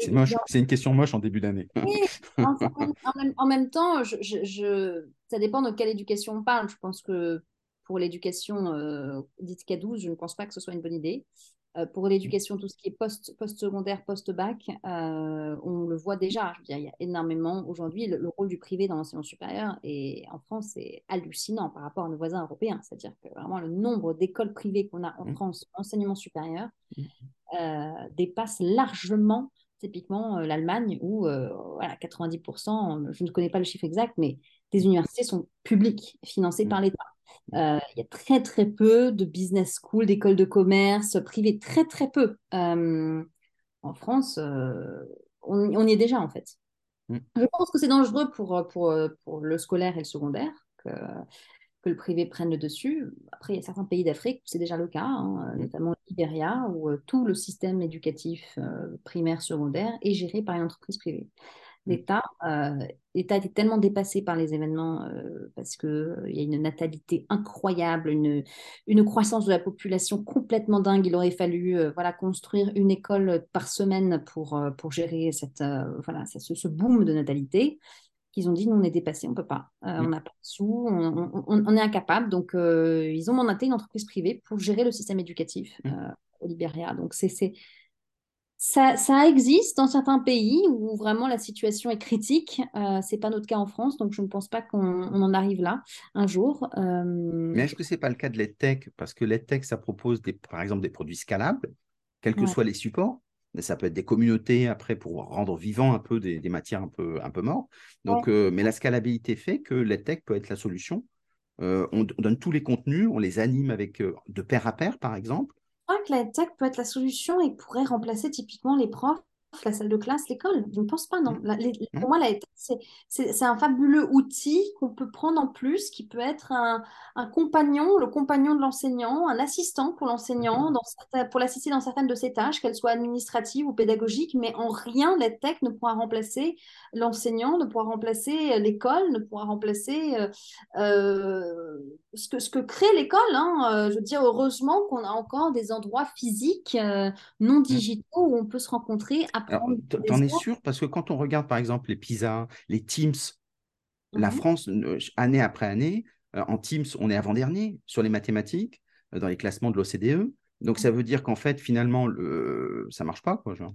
c'est moche. une question moche en début d'année. Oui, en, en même, en temps, je, je- je- ça dépend de quelle éducation on parle. Je pense que pour l'éducation euh, dite K12, je ne pense pas que ce soit une bonne idée. Euh, pour l'éducation, tout ce qui est post, post-secondaire, post-bac, euh, on le voit déjà. Je veux dire, il y a énormément aujourd'hui le, le rôle du privé dans l'enseignement supérieur et en France, c'est hallucinant par rapport à nos voisins européens. C'est-à-dire que vraiment le nombre d'écoles privées qu'on a en Mm. France, enseignement supérieur, Mm. euh, dépasse largement typiquement euh, l'Allemagne où voilà, 90%, je ne connais pas le chiffre exact, mais des universités sont publiques, financées par l'État. Euh, Il y a très très peu de business school, d'écoles de commerce privées, très très peu. Euh, en France, euh, on, on y est déjà en fait. Mm. Je pense que c'est dangereux pour, pour, pour le scolaire et le secondaire que, que le privé prenne le dessus. Après, il y a certains pays d'Afrique où c'est déjà le cas, hein, Mm. notamment le Libéria, où tout le système éducatif primaire, secondaire est géré par une entreprise privée. Mm. L'État euh, l'État était tellement dépassé par les événements euh, parce qu'il euh, y a une natalité incroyable, une, une croissance de la population complètement dingue. Il aurait fallu euh, voilà, construire une école par semaine pour, euh, pour gérer cette, voilà, ce, ce boom de natalité qu'ils ont dit, nous, on est dépassé, on ne peut pas. Mm. On n'a pas de sous, on, on- on est incapable. Donc, ils ont mandaté une entreprise privée pour gérer le système éducatif Mm. euh, au Libéria. Donc, c'est, c'est- ça, ça existe dans certains pays où vraiment la situation est critique. Euh, c'est pas notre cas en France, donc je ne pense pas qu'on on en arrive là un jour. Euh, Mais est-ce que ce n'est pas le cas de l'EdTech Parce que l'EdTech, ça propose des, par exemple des produits scalables, quels que Ouais. soient les supports. Ça peut être des communautés après pour rendre vivant un peu des, des matières un peu, un peu mortes. Donc, euh, mais la scalabilité fait que l'EdTech peut être la solution. Euh, on, on donne tous les contenus, on les anime avec de pair à pair, par exemple. Crois que la tech peut être la solution et pourrait remplacer typiquement les profs la salle de classe, l'école. Je ne pense pas, non. Mmh. La- les- Mmh. pour moi, la c'est un fabuleux outil qu'on peut prendre en plus, qui peut être un, un compagnon, le compagnon de l'enseignant, un assistant pour l'enseignant, certains- pour l'assister dans certaines de ses tâches, qu'elles soient administratives ou pédagogiques, mais en rien, l'EdTech ne pourra remplacer l'enseignant, ne pourra remplacer l'école, ne pourra remplacer euh, euh, ce que, ce que crée l'école. hein. Euh, Je veux dire, heureusement qu'on a encore des endroits physiques. euh, non Mmh. digitaux où on peut se rencontrer, apprendre t'en es sûr? Parce que quand on regarde, par exemple, les PISA, les Teams, la Mhm. France, année après année, euh, en Teams, on est avant-dernier sur les mathématiques, dans les classements de l'OCDE. Donc, ça veut dire qu'en fait, finalement, le... ça marche pas, quoi, genre.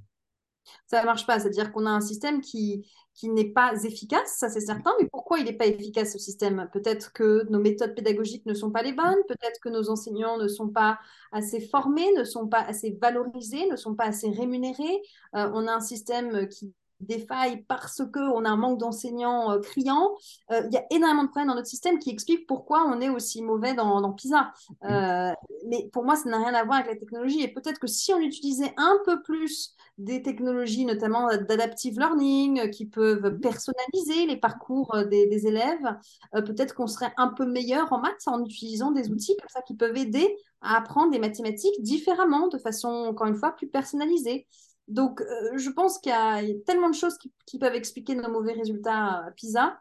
Ça ne marche pas, c'est-à-dire qu'on a un système qui, qui n'est pas efficace, ça c'est certain, mais pourquoi il n'est pas efficace ce système? Peut-être que nos méthodes pédagogiques ne sont pas les bonnes, peut-être que nos enseignants ne sont pas assez formés, ne sont pas assez valorisés, ne sont pas assez rémunérés. Euh, on a un système qui défaille parce qu'on a un manque d'enseignants euh, criants. Euh, Il y a énormément de problèmes dans notre système qui expliquent pourquoi on est aussi mauvais dans, dans PISA. Euh, mais pour moi, ça n'a rien à voir avec la technologie. Et peut-être que si on utilisait un peu plus des technologies, notamment d'adaptive learning, qui peuvent personnaliser les parcours des, des élèves, euh, peut-être qu'on serait un peu meilleur en maths en utilisant des outils comme ça qui peuvent aider à apprendre des mathématiques différemment, de façon, encore une fois, plus personnalisée. Donc, euh, je pense qu'il y, a tellement de choses qui, qui peuvent expliquer nos mauvais résultats à PISA,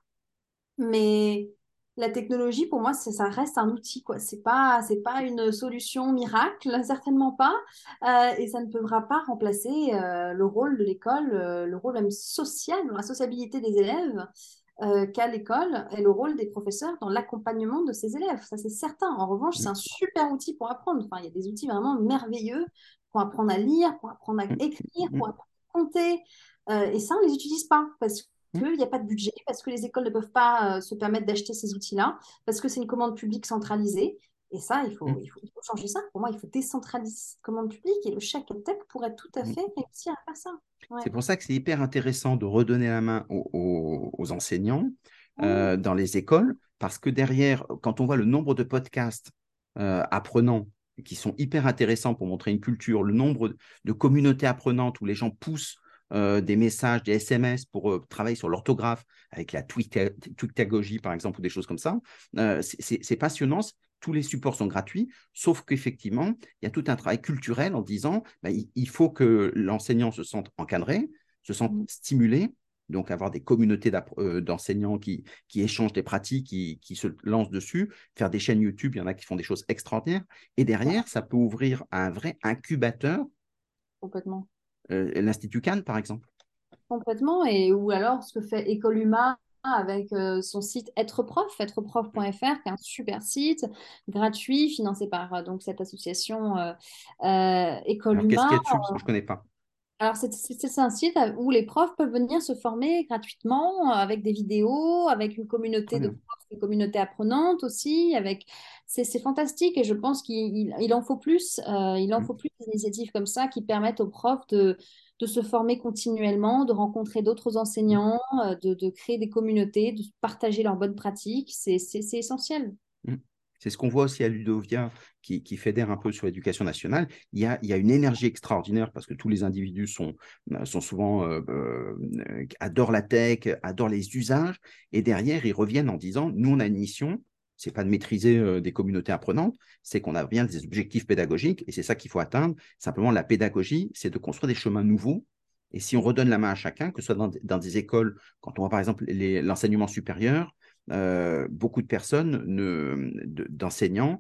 mais la technologie, pour moi, ça reste un outil, quoi. C'est pas, pas une solution miracle, certainement pas, Euh, et ça ne pourra pas remplacer euh, le rôle de l'école, euh, le rôle même social, la sociabilité des élèves euh, qu'a l'école et le rôle des professeurs dans l'accompagnement de ces élèves. Ça, c'est certain. En revanche, c'est un super outil pour apprendre. Enfin, il y a des outils vraiment merveilleux pour apprendre à lire, pour apprendre à écrire, pour apprendre à compter. Euh, et ça, on ne les utilise pas parce qu'il n'y a pas de budget, parce que les écoles ne peuvent pas euh, se permettre d'acheter ces outils-là, parce que c'est une commande publique centralisée. Et ça, il faut, il faut, il faut changer ça. Pour moi, il faut décentraliser cette commande publique et le chèque tech pourrait tout à fait réussir à faire ça. Ouais. C'est pour ça que c'est hyper intéressant de redonner la main aux, aux- aux enseignants euh, dans les écoles, parce que derrière, quand on voit le nombre de podcasts apprenants qui sont hyper intéressants pour montrer une culture, le nombre de communautés apprenantes où les gens poussent euh, des messages, des SMS pour euh, travailler sur l'orthographe avec la twitagogie, par exemple, ou des choses comme ça, euh, c'est- passionnant. Tous les supports sont gratuits, sauf qu'effectivement, il y a tout un travail culturel en disant bah, il, il faut que l'enseignant se sente encadré, se sente Mm. stimulé, donc avoir des communautés euh, d'enseignants qui, qui échangent des pratiques, qui, qui se lancent dessus, faire des chaînes YouTube, il y en a qui font des choses extraordinaires. Et derrière, ça peut ouvrir un vrai incubateur, Complètement. euh, l'Institut Cannes, par exemple. Complètement. Et ou alors ce que fait École Humain avec euh, son site Être Prof, êtreprof.fr, qui est un super site gratuit financé par donc cette association euh, École Alors, qu'est-ce qu'il y a Humain. dessus? Je ne connais pas. Alors, c'est un site où les profs peuvent venir se former gratuitement euh, avec des vidéos, avec une communauté de profs, une communauté apprenante aussi. Avec... C'est fantastique et je pense qu'il il- il en faut plus. euh, il en Mm. faut plus d'initiatives comme ça qui permettent aux profs de, de se former continuellement, de rencontrer d'autres enseignants, euh, de, de créer des communautés, de partager leurs bonnes pratiques. C'est essentiel. C'est ce qu'on voit aussi à Ludovia, qui, fédère un peu sur l'éducation nationale. Il y, a, une énergie extraordinaire parce que tous les individus sont, sont souvent euh, euh, adorent la tech, adorent les usages, et derrière ils reviennent en disant nous on a une mission. C'est pas de maîtriser euh, des communautés apprenantes, c'est qu'on a bien des objectifs pédagogiques et c'est ça qu'il faut atteindre. Simplement, la pédagogie, c'est de construire des chemins nouveaux. Et si on redonne la main à chacun, que ce soit dans, des écoles, quand on voit par exemple l'enseignement supérieur, euh, beaucoup de personnes, ne- de- d'enseignants,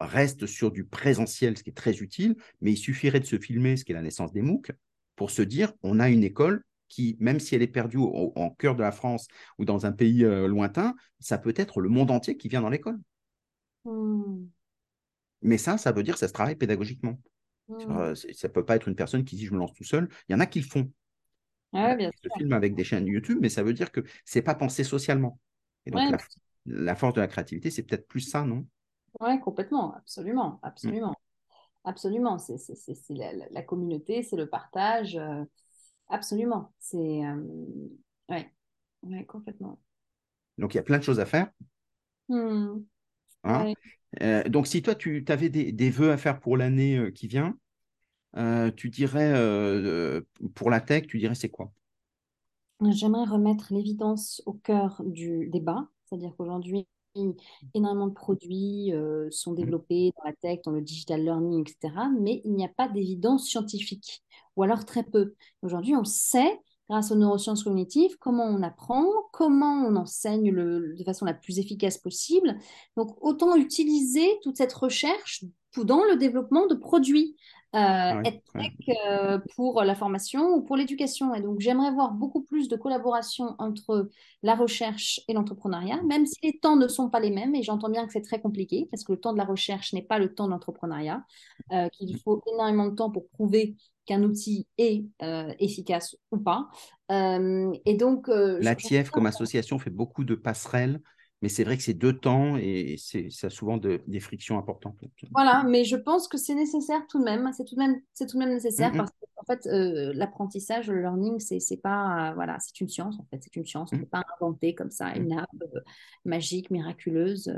restent sur du présentiel, ce qui est très utile, mais il suffirait de se filmer, ce qui est la naissance des MOOC, pour se dire on a une école qui, même si elle est perdue au, en cœur de la France ou dans un pays euh, lointain, ça peut être le monde entier qui vient dans l'école. Hmm. Mais ça, ça veut dire que ça se travaille pédagogiquement. Hmm. Euh, c'est- ça ne peut pas être une personne qui dit je me lance tout seul. Il y en a qui le font. Ah bien Ils se sûr. filment avec des chaînes YouTube, mais ça veut dire que ce n'est pas pensé socialement. Et donc, Ouais, la, la force de la créativité, c'est peut-être plus ça, non? Ouais, complètement, absolument, Mm. absolument, absolument. C'est c'est- c'est- c'est la, la- communauté, c'est le partage, euh, absolument. C'est euh, ouais, ouais, complètement. Donc, il y a plein de choses à faire. Hmm, hein? ouais. Euh, donc, si toi, tu avais des, des vœux à faire pour l'année qui vient, tu dirais, pour la tech, tu dirais c'est quoi? J'aimerais remettre l'évidence au cœur du débat, c'est-à-dire qu'aujourd'hui, énormément de produits euh, sont mmh. développés dans la tech, dans le digital learning, etc., mais il n'y a pas d'évidence scientifique, ou alors très peu. Aujourd'hui, on sait, grâce aux neurosciences cognitives, comment on apprend, comment on enseigne le, de façon la plus efficace possible. Donc, autant utiliser toute cette recherche dans le développement de produits euh, être euh, pour la formation ou pour l'éducation. Et donc, j'aimerais voir beaucoup plus de collaboration entre la recherche et l'entrepreneuriat, même si les temps ne sont pas les mêmes. Et j'entends bien que c'est très compliqué parce que le temps de la recherche n'est pas le temps de l'entrepreneuriat, euh, qu'il faut énormément de temps pour prouver qu'un outil est efficace ou pas. et donc, la TIEF comme association fait beaucoup de passerelles mais c'est vrai que c'est deux temps et ça a souvent des frictions importantes. Voilà, mais je pense que c'est nécessaire tout de même. C'est tout de même, c'est tout de même nécessaire parce qu'en fait, euh, l'apprentissage, le learning, c'est, pas, voilà, c'est une science en fait. C'est une science. On ne peut pas inventer comme ça une app euh, magique, miraculeuse.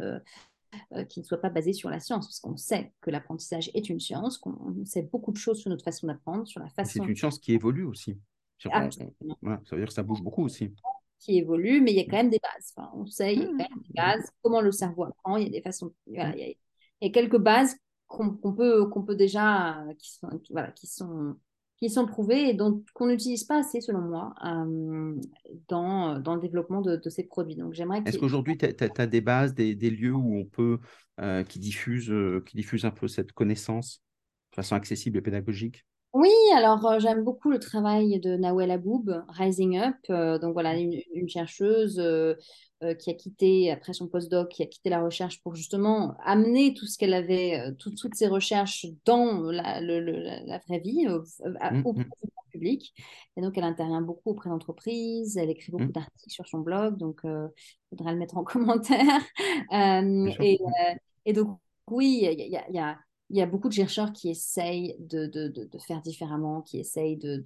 Euh, qui ne soit pas basée sur la science, parce qu'on sait que l'apprentissage est une science, qu'on sait beaucoup de choses sur notre façon d'apprendre, sur la façon. C'est une science qui évolue aussi. ça veut dire que ça bouge beaucoup aussi qui évoluent, mais il y a quand même des bases. on sait, il y a quand même des bases, comment le cerveau apprend, il y a des façons. il, y a, quelques bases qu'on peut, qu'on peut déjà, qui sont, voilà, qui sont, qui sont prouvées et dont, qu'on n'utilise pas assez, selon moi, euh, dans, dans le développement de, de, ces produits. Donc, j'aimerais Est-ce qu'aujourd'hui, tu as, des bases, des, des, lieux où on peut, euh, qui, diffusent, euh, qui diffusent un peu cette connaissance de façon accessible et pédagogique? Oui, alors euh, j'aime beaucoup le travail de Nawel Aboub, Rising Up. Euh, donc voilà, une, chercheuse euh, qui a quitté, après son postdoc, qui a quitté la recherche pour justement amener tout ce qu'elle avait, toutes ses recherches dans la, la vraie vie, au, mmh, mmh. public. Et donc elle intervient beaucoup auprès d'entreprises, elle écrit beaucoup mmh. d'articles sur son blog, donc il faudra le mettre en commentaire. Et, et, donc oui, il y a, y a il y a beaucoup de chercheurs qui essayent de, de, de, faire différemment, qui essayent de,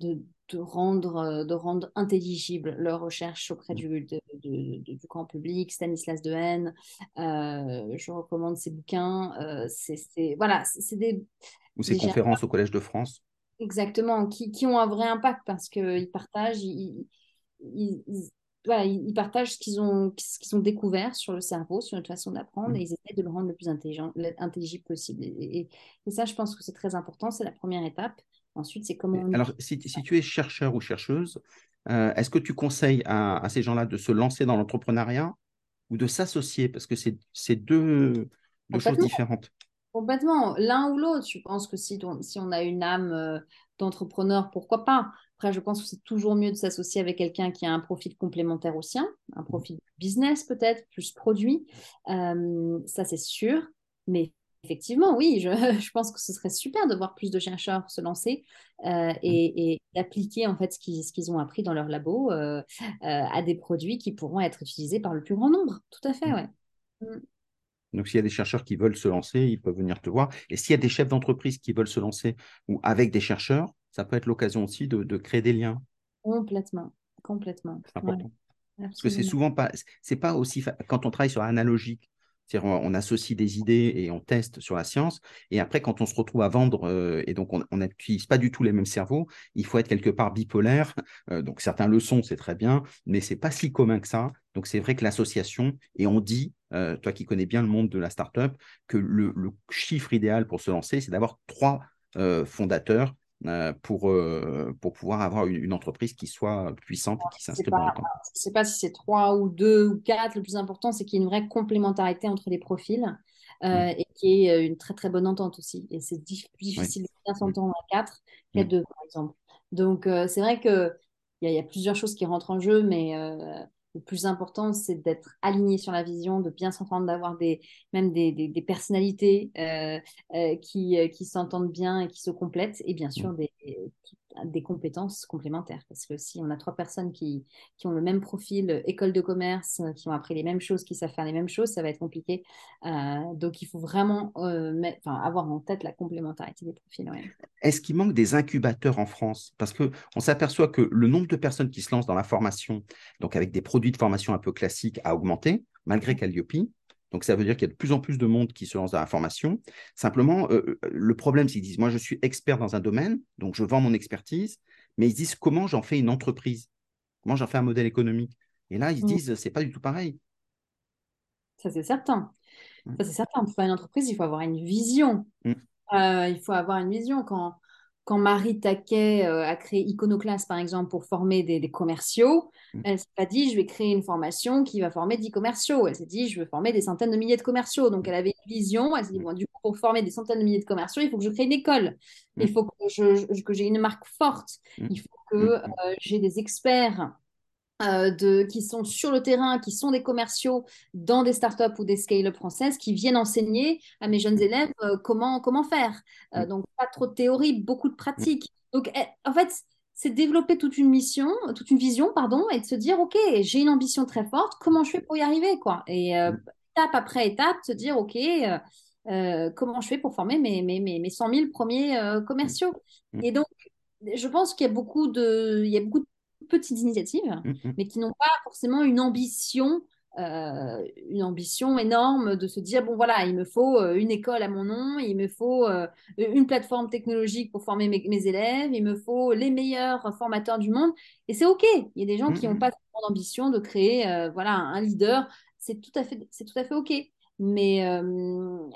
de, rendre, de rendre intelligible leurs recherches auprès du, du grand public. Stanislas Dehaene, euh, je recommande ses bouquins. Euh, c'est, voilà, c'est des... Ou ses conférences au Collège de France. Exactement, qui, qui ont un vrai impact parce qu'ils partagent, ils, ils, partagent ce qu'ils ont, ce qu'ils ont découvert sur le cerveau, sur notre façon d'apprendre, et mmh. ils essaient de le rendre le plus intelligent, intelligible possible. Et, ça, je pense que c'est très important, c'est la première étape. Ensuite, c'est comment. Alors, si, tu es chercheur ou chercheuse, euh, est-ce que tu conseilles à, ces gens-là de se lancer dans l'entrepreneuriat ou de s'associer? Parce que c'est deux, deux choses différentes. Complètement. L'un ou l'autre. Je pense que si, si on a une âme euh, d'entrepreneur, pourquoi pas? Après, je pense que c'est toujours mieux de s'associer avec quelqu'un qui a un profil complémentaire au sien, un profil business peut-être, plus produit. Euh, ça, c'est sûr. Mais effectivement, oui, je, je, pense que ce serait super de voir plus de chercheurs se lancer euh, et, et, appliquer en fait ce qu'ils, ont appris dans leur labo euh, à des produits qui pourront être utilisés par le plus grand nombre. Tout à fait, ouais. Mm. Donc, s'il y a des chercheurs qui veulent se lancer, ils peuvent venir te voir. Et s'il y a des chefs d'entreprise qui veulent se lancer ou avec des chercheurs, ça peut être l'occasion aussi de, créer des liens. Complètement, complètement. C'est important. Parce que c'est souvent pas, c'est pas aussi, quand on travaille sur analogique, c'est-à-dire on, associe des idées et on teste sur la science, et après quand on se retrouve à vendre, euh, et donc on n'utilise pas du tout les mêmes cerveaux, il faut être quelque part bipolaire, euh, donc certains le sont, c'est très bien, mais c'est pas si commun que ça, donc c'est vrai que l'association, et on dit, euh, toi qui connais bien le monde de la startup, que le, le chiffre idéal pour se lancer, c'est d'avoir trois fondateurs pour, euh, pour pouvoir avoir une, entreprise qui soit puissante et qui s'inscrit dans le temps. Je ne sais pas si c'est trois ou deux ou quatre. Le plus important, c'est qu'il y ait une vraie complémentarité entre les profils euh, mm. et qu'il y ait une très très bonne entente aussi. Et c'est difficile de bien s'entendre à quatre qu'à mm. deux, par exemple. Donc, c'est vrai qu'il y, y, a plusieurs choses qui rentrent en jeu, mais le plus important, c'est d'être aligné sur la vision, de bien s'entendre, d'avoir des, même des, des, personnalités euh, euh, qui, euh, qui s'entendent bien et qui se complètent, et bien sûr des, des compétences complémentaires. Parce que si on a trois personnes qui, qui ont le même profil, école de commerce, qui ont appris les mêmes choses, qui savent faire les mêmes choses, ça va être compliqué. donc il faut vraiment avoir en tête la complémentarité des profils. Est-ce qu'il manque des incubateurs en France? Parce qu'on s'aperçoit que le nombre de personnes qui se lancent dans la formation, donc avec des produits de formation un peu classiques, a augmenté, malgré Calliope. Donc, ça veut dire qu'il y a de plus en plus de monde qui se lance dans la formation. Simplement, euh, euh, le problème, c'est qu'ils disent, moi, je suis expert dans un domaine, donc je vends mon expertise, mais ils disent, comment j'en fais une entreprise? Comment j'en fais un modèle économique? Et là, ils se mmh. disent, c'est pas du tout pareil. Ça, c'est certain. Mmh. Ça, c'est certain. Pour faire une entreprise, il faut avoir une vision. Mmh. Euh, il faut avoir une vision. Quand, quand Marie Taquet euh, a créé Iconoclast, par exemple, pour former des, commerciaux, mm. elle s'est pas dit, je vais créer une formation qui va former 10 commerciaux. Elle s'est dit, je veux former des centaines de milliers de commerciaux. Donc, elle avait une vision. Elle s'est dit, bon, du coup, pour former des centaines de milliers de commerciaux, il faut que je crée une école. Mm. Il faut que, j'ai une marque forte. Mm. Il faut que euh, j'ai des experts euh, de, qui sont sur le terrain, qui sont des commerciaux dans des startups ou des scale-up françaises, qui viennent enseigner à mes jeunes mm. élèves euh, comment, comment faire. Euh, mm. donc, pas trop de théorie, beaucoup de pratique. Donc, eh, en fait, c'est développer toute une mission, toute une vision, pardon, et de se dire, OK, j'ai une ambition très forte, comment je fais pour y arriver quoi? Et mm. étape après étape, se dire, OK, comment je fais pour former mes, mes, mes, mes 100 000 premiers commerciaux? Et donc, je pense qu'il y a beaucoup de, il y a beaucoup de petites initiatives, mmh, mmh. mais qui n'ont pas forcément une ambition, euh, une ambition énorme de se dire bon voilà, il me faut euh, une école à mon nom, il me faut euh, une plateforme technologique pour former mes, élèves, il me faut les meilleurs formateurs du monde. Et c'est ok. Il y a des gens qui n'ont pas d'ambition de créer voilà un leader. C'est tout à fait, c'est tout à fait ok. Mais,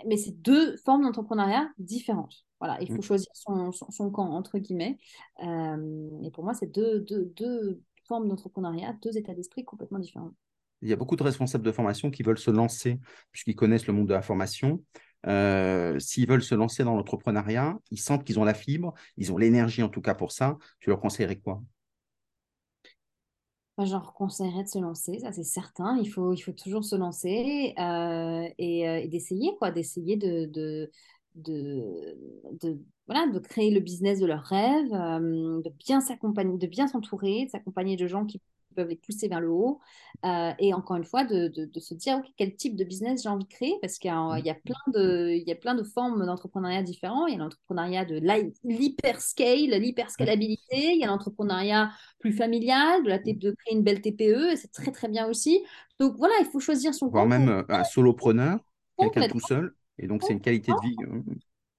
mais c'est deux formes d'entrepreneuriat différentes. Voilà, il faut mmh. choisir son, son, camp, entre guillemets. et pour moi, c'est deux, deux, deux formes d'entrepreneuriat, deux états d'esprit complètement différents. Il y a beaucoup de responsables de formation qui veulent se lancer, puisqu'ils connaissent le monde de la formation. Euh, s'ils veulent se lancer dans l'entrepreneuriat, ils sentent qu'ils ont la fibre, ils ont l'énergie en tout cas pour ça. Tu leur conseillerais quoi? Moi, je leur conseillerais de se lancer, ça c'est certain. Il faut, il faut toujours se lancer euh, et, euh, et d'essayer, quoi, d'essayer de, de, de, de, voilà, de créer le business de leurs rêves, euh, de bien s'accompagner, de bien s'entourer, de s'accompagner de gens qui peuvent les pousser vers le haut. Euh, et encore une fois, de, de, se dire quel type de business j'ai envie de créer, parce qu'il y, y, a plein de, il y a plein de formes d'entrepreneuriat différents. Il y a l'entrepreneuriat de l'hyperscale, l'hyperscalabilité, il y a l'entrepreneuriat plus familial, de la de créer une belle TPE, et c'est très très bien aussi. Donc voilà, il faut choisir son Voire même euh, un solopreneur, quelqu'un tout seul. Et donc, c'est une qualité de vie. Hein.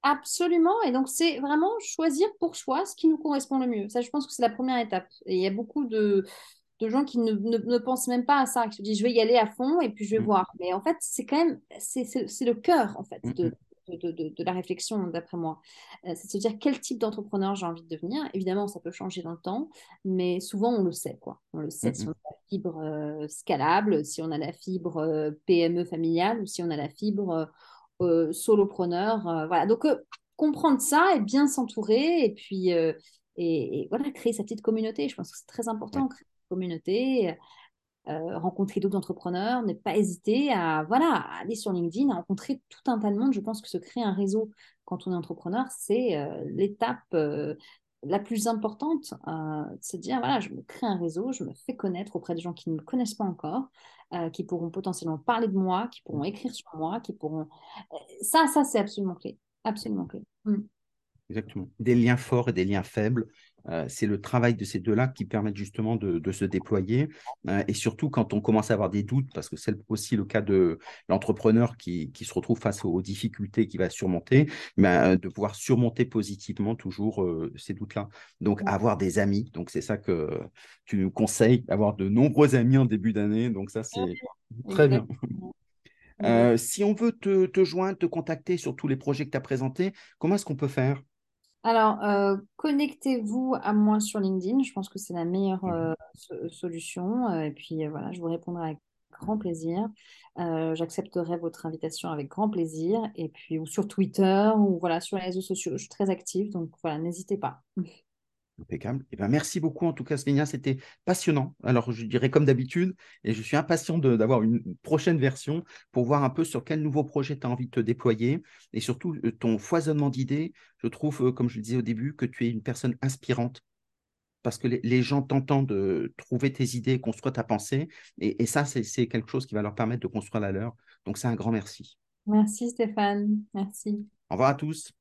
Absolument. Et donc, c'est vraiment choisir pour soi ce qui nous correspond le mieux. Ça, je pense que c'est la première étape. Et il y a beaucoup de, de gens qui ne, ne, pensent même pas à ça, qui se disent, je vais y aller à fond et puis je vais mmh. voir. Mais en fait, c'est quand même, c'est le cœur, en fait, de, mmh. De, de, de, la réflexion, d'après moi. Euh, c'est de se dire quel type d'entrepreneur j'ai envie de devenir. Évidemment, ça peut changer dans le temps, mais souvent, on le sait. Quoi. On le sait si on a la fibre euh, scalable, si on a la fibre euh, PME familiale ou si on a la fibre euh, solopreneur. Euh, voilà. Donc, euh, comprendre ça et bien s'entourer et puis et, voilà, créer sa petite communauté. Je pense que c'est très important, créer une communauté. rencontrer d'autres entrepreneurs, ne pas hésiter à, voilà, aller sur LinkedIn, à rencontrer tout un tas de monde. Je pense que se créer un réseau quand on est entrepreneur, c'est l'étape la plus importante, euh, se dire, voilà, je me crée un réseau, je me fais connaître auprès des gens qui ne me connaissent pas encore, euh, qui pourront potentiellement parler de moi, qui pourront écrire sur moi, qui pourront... Euh, ça, ça, c'est absolument clé. Absolument clé. Mm. Exactement. Des liens forts et des liens faibles. Euh, c'est le travail de ces deux-là qui permettent justement de, se déployer. Euh, et surtout quand on commence à avoir des doutes, parce que c'est aussi le cas de l'entrepreneur qui, se retrouve face aux difficultés qu'il va surmonter, mais, de pouvoir surmonter positivement toujours euh, ces doutes-là. Donc avoir des amis. Donc c'est ça que tu nous conseilles, avoir de nombreux amis en début d'année. Donc ça, c'est très bien. si on veut te, te, joindre, te contacter sur tous les projets que tu as présentés, comment est-ce qu'on peut faire? Alors, euh, connectez-vous à moi sur LinkedIn. Je pense que c'est la meilleure mmh euh, solution. Euh, et puis voilà, je vous répondrai avec grand plaisir. J'accepterai votre invitation avec grand plaisir. Et puis, ou sur Twitter, ou voilà, sur les réseaux sociaux. Je suis très active, donc voilà, n'hésitez pas. Impeccable. Eh ben, merci beaucoup en tout cas, Svenia. C'était passionnant. Alors, je dirais comme d'habitude, et je suis impatient d'avoir une prochaine version pour voir un peu sur quel nouveau projet tu as envie de te déployer et surtout euh, ton foisonnement d'idées. Je trouve, euh, comme je le disais au début, que tu es une personne inspirante parce que les, gens t'entendent trouver tes idées, construire ta pensée. Et, et ça, c'est quelque chose qui va leur permettre de construire la leur. Donc, c'est un grand merci. Merci Stéphane. Merci. Au revoir à tous.